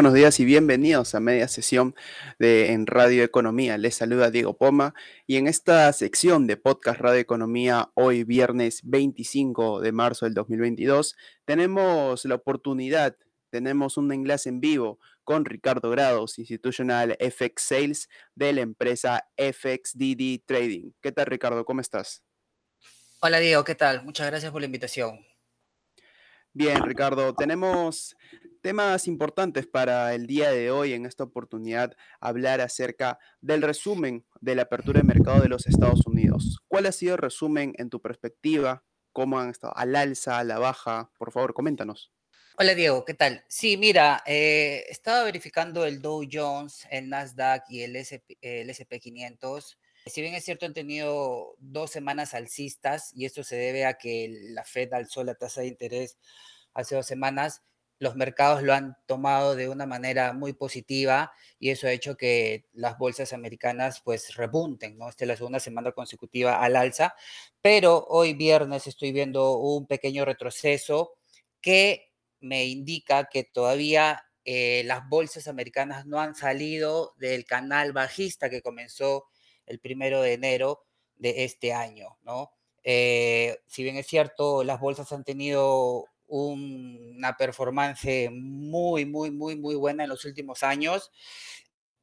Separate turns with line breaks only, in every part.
buenos días y bienvenidos a media sesión de en Radio Economía. Les saluda Diego Poma y en esta sección de podcast Radio Economía, hoy viernes 25 de marzo del 2022, tenemos la oportunidad, tenemos un enlace en vivo con Ricardo Grados, Institutional FX Sales de la empresa FXDD Trading. ¿Qué tal Ricardo? ¿Cómo estás?
Hola Diego, ¿qué tal? Muchas gracias por la invitación.
Bien, Ricardo, tenemos temas importantes para el día de hoy en esta oportunidad, hablar acerca del resumen de la apertura de mercado de los Estados Unidos. ¿Cuál ha sido el resumen en tu perspectiva? ¿Cómo han estado? ¿Al alza, a la baja? Por favor, coméntanos.
Hola Diego, ¿qué tal? Sí, mira, eh, estaba verificando el Dow Jones, el Nasdaq y el SP, el SP 500 si bien es cierto, han tenido dos semanas alcistas y esto se debe a que la Fed alzó la tasa de interés hace dos semanas, los mercados lo han tomado de una manera muy positiva y eso ha hecho que las bolsas americanas pues repunten, ¿no? Esta es la segunda semana consecutiva al alza, pero hoy viernes estoy viendo un pequeño retroceso que me indica que todavía eh, las bolsas americanas no han salido del canal bajista que comenzó el primero de enero de este año, ¿no? Eh, si bien es cierto, las bolsas han tenido una performance muy, muy, muy, muy buena en los últimos años,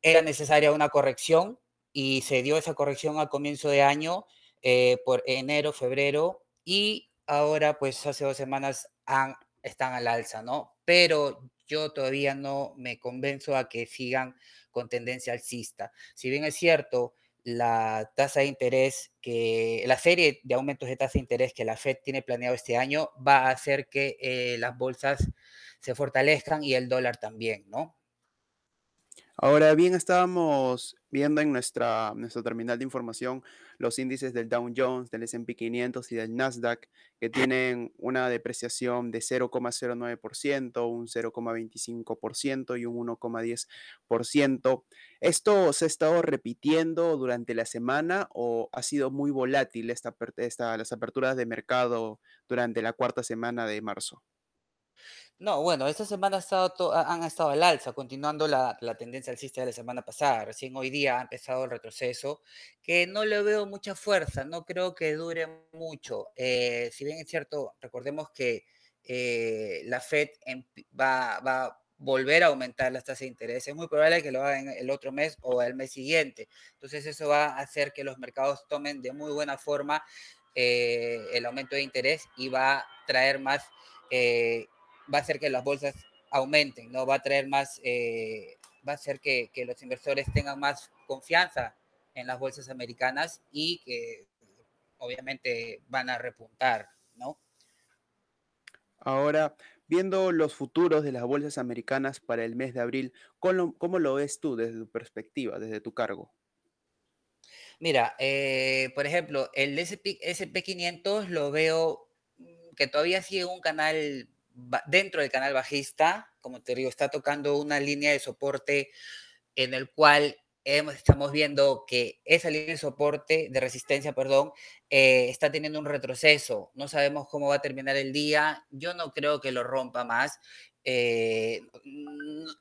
era necesaria una corrección y se dio esa corrección al comienzo de año, eh, por enero, febrero, y ahora, pues hace dos semanas han, están al alza, ¿no? Pero yo todavía no me convenzo a que sigan con tendencia alcista. Si bien es cierto, la tasa de interés que la serie de aumentos de tasa de interés que la Fed tiene planeado este año va a hacer que eh, las bolsas se fortalezcan y el dólar también, ¿no?
Ahora bien, estábamos viendo en nuestra, terminal de información los índices del Dow Jones, del S&P 500 y del Nasdaq, que tienen una depreciación de 0,09%, un 0,25% y un 1,10%. ¿Esto se ha estado repitiendo durante la semana o ha sido muy volátil esta, esta, las aperturas de mercado durante la cuarta semana de marzo?
No, bueno, esta semana ha estado han estado al alza, continuando la, la tendencia alcista de la semana pasada. Recién hoy día ha empezado el retroceso, que no le veo mucha fuerza, no creo que dure mucho. Eh, si bien es cierto, recordemos que eh, la Fed va, va a volver a aumentar las tasas de interés. Es muy probable que lo hagan el otro mes o el mes siguiente. Entonces eso va a hacer que los mercados tomen de muy buena forma eh, el aumento de interés y va a traer más va a hacer que las bolsas aumenten, ¿no? Va a traer más, eh, va a hacer que, que, los inversores tengan más confianza en las bolsas americanas y que obviamente van a repuntar, ¿no?
Ahora, viendo los futuros de las bolsas americanas para el mes de abril, ¿cómo, cómo lo ves tú desde tu perspectiva, desde tu cargo?
Mira, eh, por ejemplo, el SP, SP500 lo veo mm, que todavía sigue un canal dentro del canal bajista, como te digo, está tocando una línea de soporte en el cual estamos viendo que esa línea de soporte, de resistencia, perdón, eh, está teniendo un retroceso. No sabemos cómo va a terminar el día. Yo no creo que lo rompa más. Eh,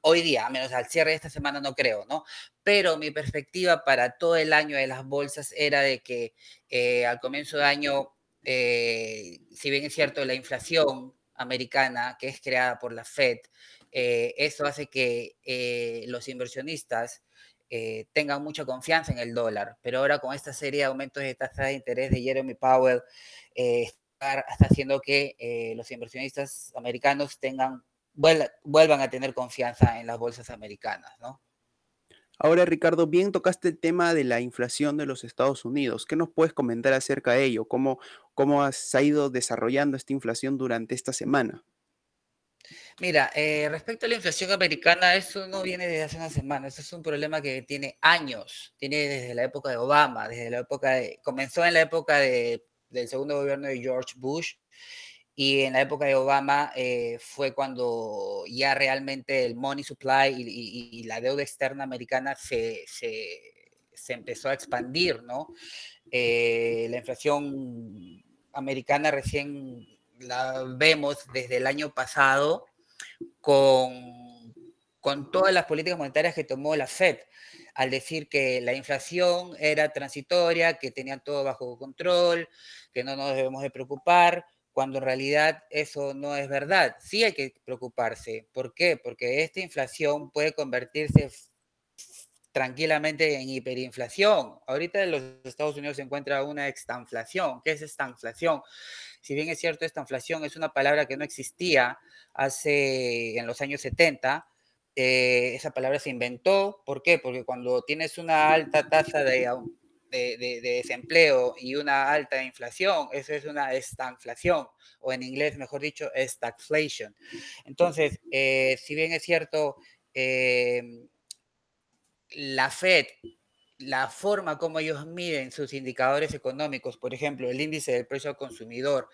hoy día, a menos al cierre de esta semana, no creo, ¿no? Pero mi perspectiva para todo el año de las bolsas era de que eh, al comienzo de año, si bien es cierto, la inflación americana que es creada por la Fed, eh, eso hace que eh, los inversionistas eh, tengan mucha confianza en el dólar. Pero ahora con esta serie de aumentos de tasa de interés de Jeremy Powell, está, haciendo que los inversionistas americanos tengan, vuelvan a tener confianza en las bolsas americanas, ¿no?
Ahora, Ricardo, bien tocaste el tema de la inflación de los Estados Unidos. ¿Qué nos puedes comentar acerca de ello? ¿Cómo, cómo has ido desarrollando esta inflación durante esta semana?
Mira, eh, respecto a la inflación americana, eso no viene desde hace una semana, eso es un problema que tiene años, tiene desde la época de Obama, desde la época de, comenzó en la época de, del segundo gobierno de George Bush y en la época de Obama eh, fue cuando ya realmente el money supply y, la deuda externa americana se, se, empezó a expandir, ¿no? Eh, la inflación americana recién la vemos desde el año pasado con, con todas las políticas monetarias que tomó la Fed, al decir que la inflación era transitoria, que tenían todo bajo control, que no nos debemos de preocupar, cuando en realidad eso no es verdad. Sí hay que preocuparse. ¿Por qué? Porque esta inflación puede convertirse tranquilamente en hiperinflación. Ahorita en los Estados Unidos se encuentra una extanflación. ¿Qué es esta inflación? Si bien es cierto, esta inflación es una palabra que no existía hace en los años 70, eh, esa palabra se inventó. ¿Por qué? Porque cuando tienes una alta tasa de, de, desempleo y una alta inflación, eso es una estanflación, o en inglés, mejor dicho, stagflation. Entonces, eh, si bien es cierto, eh, la Fed, la forma como ellos miden sus indicadores económicos, por ejemplo, el índice del precio al consumidor,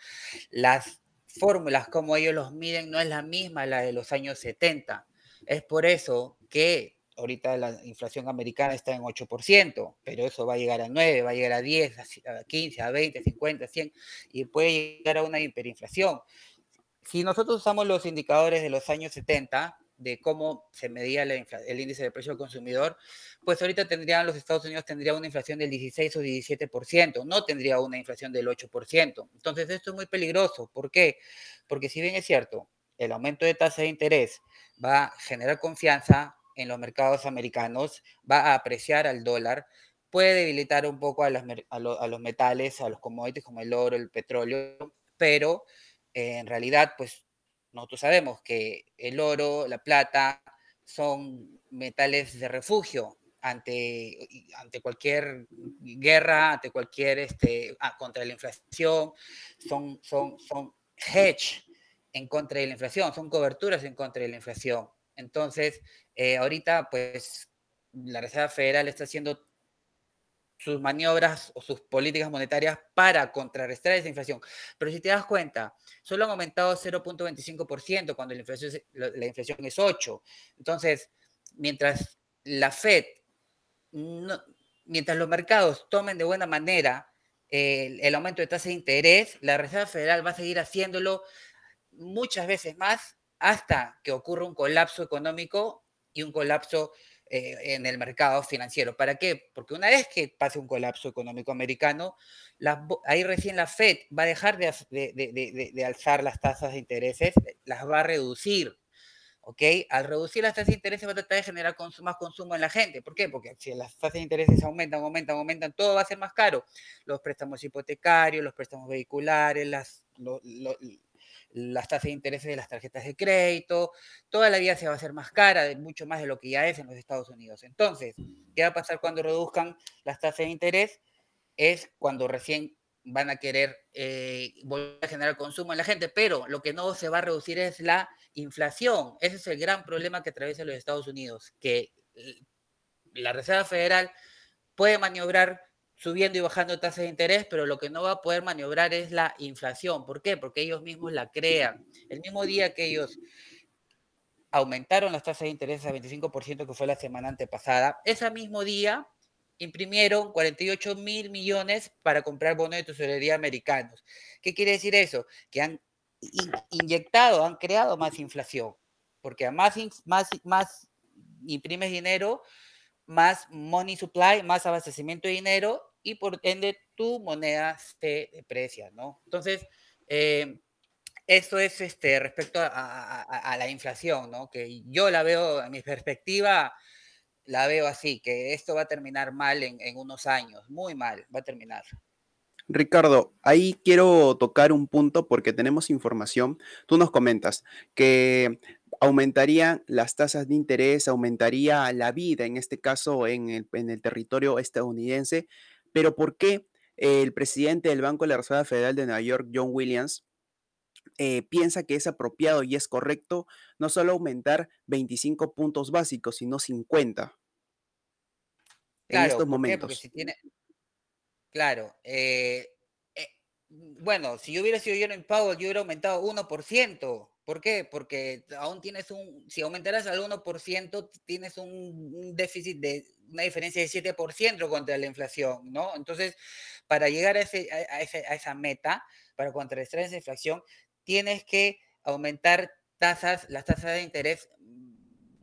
las fórmulas como ellos los miden no es la misma la de los años 70. Es por eso que ahorita la inflación americana está en 8%, pero eso va a llegar a 9, va a llegar a 10, a 15, a 20, 50, 100 y puede llegar a una hiperinflación. Si nosotros usamos los indicadores de los años 70, de cómo se medía el índice de precio al consumidor, pues ahorita tendrían los Estados Unidos tendría una inflación del 16 o 17%, no tendría una inflación del 8%. Entonces esto es muy peligroso. ¿Por qué? Porque si bien es cierto, el aumento de tasa de interés va a generar confianza en los mercados americanos, va a apreciar al dólar, puede debilitar un poco a, a los metales, a los commodities como el oro, el petróleo, pero eh, en realidad pues nosotros sabemos que el oro, la plata, son metales de refugio ante, ante cualquier guerra, ante cualquier, este, ah, contra la inflación, son, son, son hedge en contra de la inflación, son coberturas en contra de la inflación. Entonces, eh, ahorita, pues, la Reserva Federal está haciendo sus maniobras o sus políticas monetarias para contrarrestar esa inflación. Pero si te das cuenta, solo han aumentado 0.25% cuando la inflación, es, la inflación es 8. Entonces, mientras la Fed, mientras los mercados tomen de buena manera el, el aumento de tasa de interés, la Reserva Federal va a seguir haciéndolo muchas veces más hasta que ocurra un colapso económico y un colapso eh, en el mercado financiero. ¿Para qué? Porque una vez que pase un colapso económico americano, ahí recién la Fed va a dejar de, alzar las tasas de intereses, las va a reducir. ¿ok? Al reducir las tasas de intereses va a tratar de generar más consumo en la gente. ¿Por qué? Porque si las tasas de intereses aumentan, aumentan, aumentan, todo va a ser más caro. Los préstamos hipotecarios, los préstamos vehiculares, las, las tasas de interés de las tarjetas de crédito, toda la vida se va a hacer más cara, mucho más de lo que ya es en los Estados Unidos. Entonces, ¿qué va a pasar cuando reduzcan las tasas de interés? Es cuando recién van a querer eh, volver a generar consumo en la gente, pero lo que no se va a reducir es la inflación. Ese es el gran problema que atraviesa los Estados Unidos, que la Reserva Federal puede maniobrar subiendo y bajando tasas de interés, pero lo que no va a poder maniobrar es la inflación. ¿Por qué? Porque ellos mismos la crean. El mismo día que ellos aumentaron las tasas de interés a 25%, que fue la semana antepasada, ese mismo día imprimieron 48 mil millones para comprar bonos de tesorería americanos. ¿Qué quiere decir eso? Que han inyectado, han creado más inflación, porque a más, más, más imprimes dinero, más money supply, más abastecimiento de dinero y por ende tu moneda se deprecia, ¿no? Entonces, eh, eso es este, respecto a, la inflación, ¿no? Que yo la veo, en mi perspectiva, la veo así, que esto va a terminar mal en, en unos años, muy mal, va a terminar.
Ricardo, ahí quiero tocar un punto porque tenemos información. Tú nos comentas que aumentarían las tasas de interés, aumentaría la vida, en este caso en el, en el territorio estadounidense, pero ¿por qué el presidente del Banco de la Reserva Federal de Nueva York, John Williams, eh, piensa que es apropiado y es correcto no solo aumentar 25 puntos básicos, sino 50 en estos momentos?
si tiene... Claro, eh, eh, bueno, si yo hubiera sido Jerome Powell, yo hubiera aumentado 1%. ¿Por qué? Porque aún tienes un, si aumentaras al 1%, tienes un, déficit de una diferencia de 7% contra la inflación, ¿no? Entonces, para llegar a, ese, a, esa meta, para contrarrestar esa inflación, tienes que aumentar tasas, las tasas de interés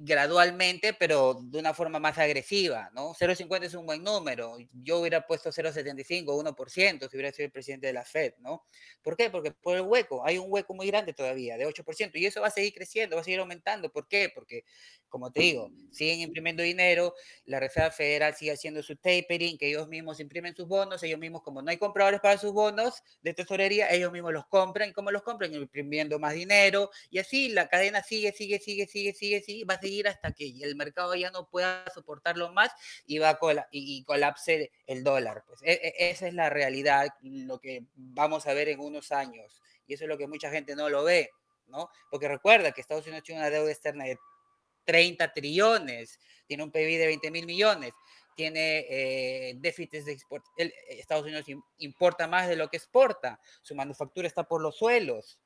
gradualmente, pero de una forma más agresiva, ¿no? 0,50 es un buen número. Yo hubiera puesto 0,75, 1% si hubiera sido el presidente de la Fed, ¿no? ¿Por qué? Porque por el hueco, hay un hueco muy grande todavía, de 8%, y eso va a seguir creciendo, va a seguir aumentando. ¿Por qué? Porque, como te digo, siguen imprimiendo dinero, la Reserva Federal sigue haciendo su tapering, que ellos mismos imprimen sus bonos, ellos mismos, como no hay compradores para sus bonos de tesorería, ellos mismos los compran, ¿y cómo los compran? Imprimiendo más dinero, y así la cadena sigue, sigue, sigue, sigue, sigue, sigue, va a seguir hasta que el mercado ya no pueda soportarlo más y va a y, colapse el dólar. Pues e, e, esa es la realidad, lo que vamos a ver en unos años. Y eso es lo que mucha gente no lo ve, ¿no? Porque recuerda que Estados Unidos tiene una deuda externa de 30 trillones, tiene un PIB de 20 mil millones, tiene eh, déficits de export. Estados Unidos importa más de lo que exporta, su manufactura está por los suelos,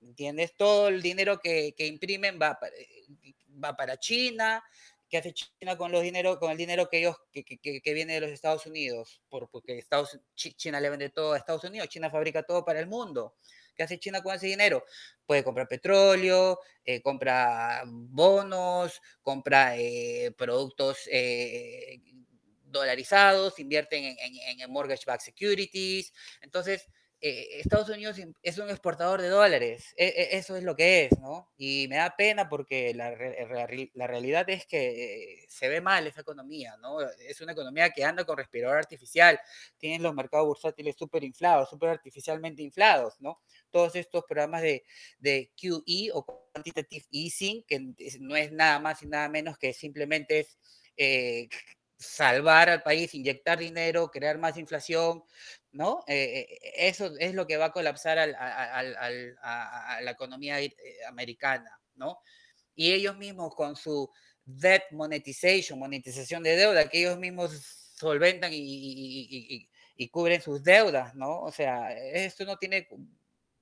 ¿entiendes? Todo el dinero que, que imprimen va, eh, va para China, ¿qué hace China con, los dinero, con el dinero que, ellos, que, que, que viene de los Estados Unidos? porque Estados, China le vende todo a Estados Unidos, China fabrica todo para el mundo. ¿Qué hace China con ese dinero? Puede comprar petróleo, eh, compra bonos, compra eh, productos eh, dolarizados, invierten en, en, en mortgage-backed securities. Entonces, eh, Estados Unidos es un exportador de dólares, e, e, eso es lo que es, ¿no? Y me da pena porque la, la, realidad es que se ve mal esa economía, ¿no? Es una economía que anda con respirador artificial, tienen los mercados bursátiles súper inflados, súper artificialmente inflados, ¿no? Todos estos programas de, de QE o Quantitative Easing, que no es nada más y nada menos que simplemente es... Eh, salvar al país, inyectar dinero, crear más inflación, ¿no? Eh, eh, eso es lo que va a colapsar a la economía eh, americana, ¿no? Y ellos mismos con su debt monetization, monetización de deuda, que ellos mismos solventan y, cubren sus deudas, ¿no? O sea, esto no tiene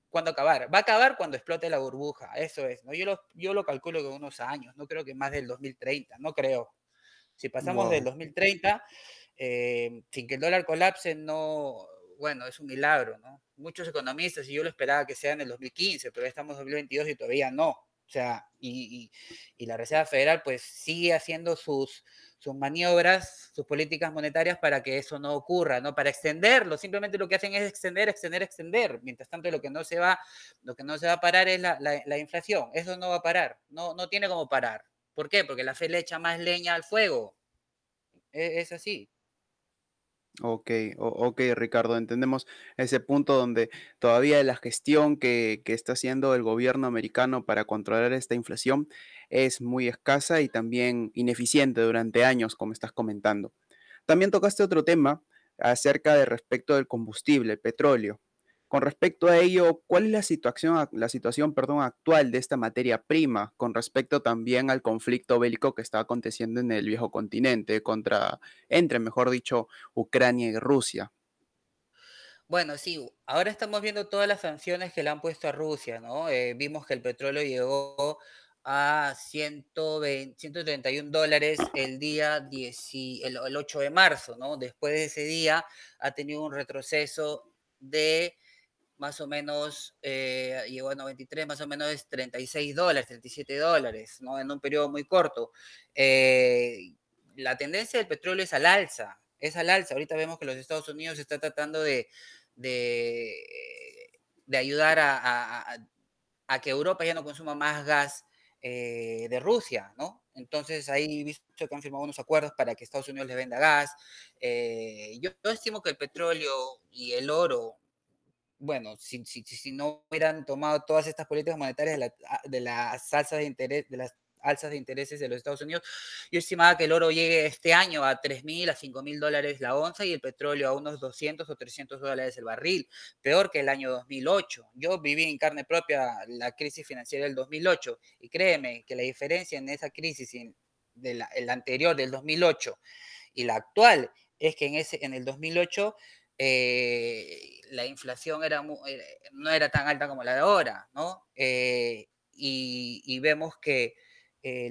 cuándo acabar. Va a acabar cuando explote la burbuja, eso es, ¿no? Yo lo, yo lo calculo que unos años, no creo que más del 2030, no creo. Si pasamos del 2030, sin que el dólar colapse, no, bueno, es un milagro, ¿no? Muchos economistas, y yo lo esperaba que sea en el 2015, pero ya estamos en 2022 y todavía no. O sea, y, la Reserva Federal pues sigue haciendo sus, maniobras, sus políticas monetarias para que eso no ocurra, ¿no? Para extenderlo. Simplemente lo que hacen es extender, extender, extender. Mientras tanto, lo que no se va, lo que no se va a parar es la, la, inflación. Eso no va a parar. No, no tiene como parar. ¿Por qué? Porque la fe le echa más leña al fuego. E, es así.
Ok, ok, Ricardo, entendemos ese punto donde todavía la gestión que, que está haciendo el gobierno americano para controlar esta inflación es muy escasa y también ineficiente durante años, como estás comentando. También tocaste otro tema acerca de respecto del combustible, petróleo. Con respecto a ello, ¿cuál es la situación, la situación perdón, actual de esta materia prima con respecto también al conflicto bélico que está aconteciendo en el viejo continente contra, entre, mejor dicho, Ucrania y Rusia?
Bueno, sí, ahora estamos viendo todas las sanciones que le han puesto a Rusia, ¿no? Eh, vimos que el petróleo llegó a 120, 131 dólares el día 10, el, el 8 de marzo, ¿no? Después de ese día ha tenido un retroceso de más o menos eh, llegó a 93, más o menos es 36 dólares, 37 dólares, ¿no? En un periodo muy corto. Eh, la tendencia del petróleo es al alza, es al alza. Ahorita vemos que los Estados Unidos está tratando de, de, ayudar a, que Europa ya no consuma más gas eh, de Rusia, ¿no? Entonces ahí visto que han firmado unos acuerdos para que Estados Unidos les venda gas. yo, yo estimo que el petróleo y el oro bueno, si, si, si, no hubieran tomado todas estas políticas monetarias de, ah, de las alzas de interés, de las alzas de intereses de los Estados Unidos, yo estimaba que el oro llegue este año a 3 mil, a 5 mil dólares la onza y el petróleo a unos 200 o 300 dólares el barril, peor que el año 2008. Yo viví en carne propia la crisis financiera del 2008 y créeme que la diferencia en esa crisis, de la, el anterior del 2008 y la actual, es que en, ese, en el 2008 eh, la inflación era eh, no era tan alta como la de ahora, ¿no? Eh, y, vemos que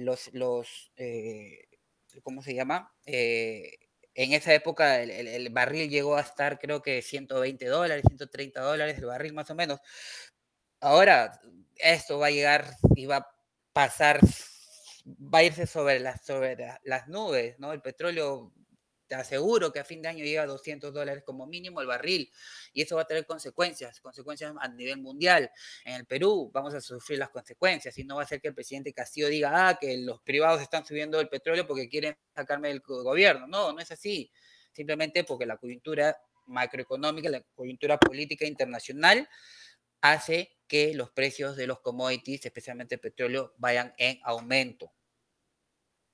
los, los ¿cómo se llama? en esa época el, barril llegó a estar creo que 120 dólares, 130 dólares el barril más o menos. Ahora esto va a llegar y va a pasar va a irse sobre las, sobre las nubes, ¿no? El petróleo te aseguro que a fin de año llega a 200 dólares como mínimo el barril y eso va a tener consecuencias, consecuencias a nivel mundial. En el Perú vamos a sufrir las consecuencias y no va a ser que el presidente Castillo diga, ah, que los privados están subiendo el petróleo porque quieren sacarme del gobierno. No, no es así. Simplemente porque la coyuntura macroeconómica, la coyuntura política internacional hace que los precios de los commodities, especialmente el petróleo, vayan en aumento.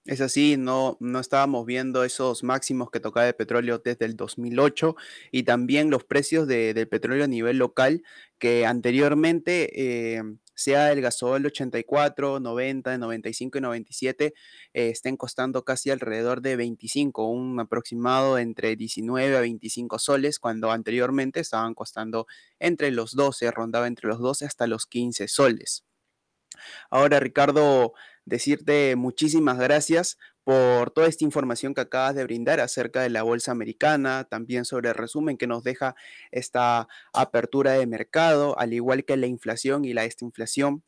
Es así, no, no estábamos viendo esos máximos que tocaba el petróleo desde el 2008 y también los precios de, del petróleo a nivel local que anteriormente, eh, sea el gasol 84, 90, 95 y 97, eh, estén costando casi alrededor de 25, un aproximado entre 19 a 25 soles, cuando anteriormente estaban costando entre los 12, rondaba entre los 12 hasta los 15 soles. Ahora, Ricardo, decirte muchísimas gracias por toda esta información que acabas de brindar acerca de la bolsa americana, también sobre el resumen que nos deja esta apertura de mercado, al igual que la inflación y la desinflación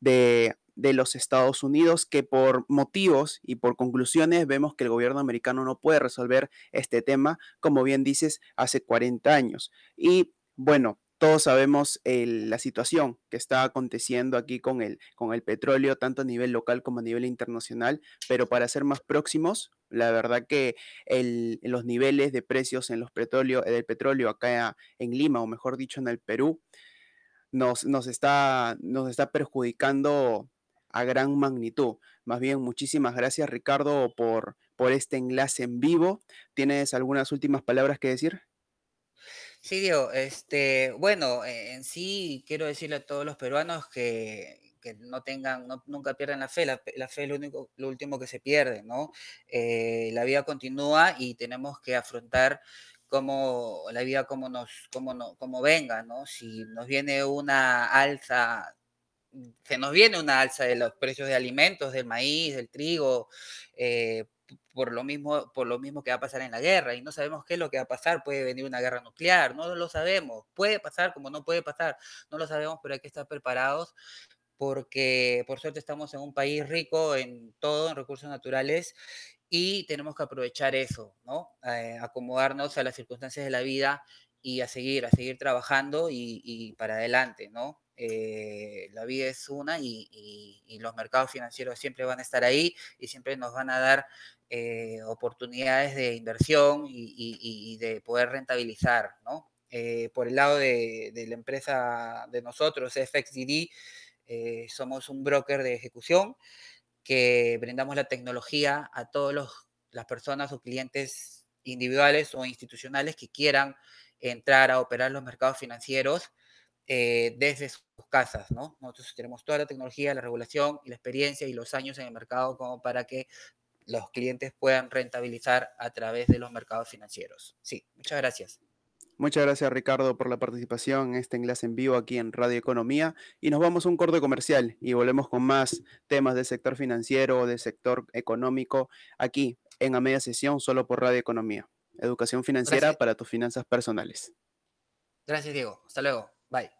de, de los Estados Unidos, que por motivos y por conclusiones vemos que el gobierno americano no puede resolver este tema, como bien dices, hace 40 años. Y bueno, todos sabemos la situación que está aconteciendo aquí con el, con el petróleo, tanto a nivel local como a nivel internacional, pero para ser más próximos, la verdad que los niveles de precios en los petróleo, del petróleo acá en Lima, o mejor dicho en el Perú, nos, nos, está, nos está perjudicando a gran magnitud. Más bien, muchísimas gracias Ricardo por, por este enlace en vivo. ¿Tienes algunas últimas palabras que decir?
Sí, Diego, este, bueno, e en sí quiero decirle a todos los peruanos que, que no tengan, no, nunca pierdan la fe, la, la fe es lo, único, lo último que se pierde, ¿no? Eh, la vida continúa y tenemos que afrontar como la vida como nos, como no, como venga, ¿no? Si nos viene una alza se nos viene una alza de los precios de alimentos, del maíz, del trigo, eh, por lo mismo, por lo mismo que va a pasar en la guerra y no sabemos qué es lo que va a pasar, puede venir una guerra nuclear, no lo sabemos, puede pasar como no puede pasar, no lo sabemos, pero hay que estar preparados porque por suerte estamos en un país rico en todo, en recursos naturales y tenemos que aprovechar eso, ¿no? Eh, acomodarnos a las circunstancias de la vida y a seguir, a seguir trabajando y, y para adelante, ¿no? Eh, la vida es una y, los mercados financieros siempre van a estar ahí y siempre nos van a dar eh, oportunidades de inversión y, de poder rentabilizar, ¿no? Eh, por el lado de, la empresa de nosotros, FXDD, eh, somos un broker de ejecución que brindamos la tecnología a todas las personas o clientes individuales o institucionales que quieran entrar a operar los mercados financieros desde sus casas, ¿no? Nosotros tenemos toda la tecnología, la regulación y la experiencia y los años en el mercado como para que los clientes puedan rentabilizar a través de los mercados financieros. Sí, muchas gracias.
Muchas gracias Ricardo por la participación en este enlace en vivo aquí en Radio Economía y nos vamos a un corte comercial y volvemos con más temas del sector financiero, del sector económico aquí en a media sesión solo por Radio Economía. Educación financiera
Gracias.
para tus finanzas personales.
Gracias Diego. Hasta luego. Bye.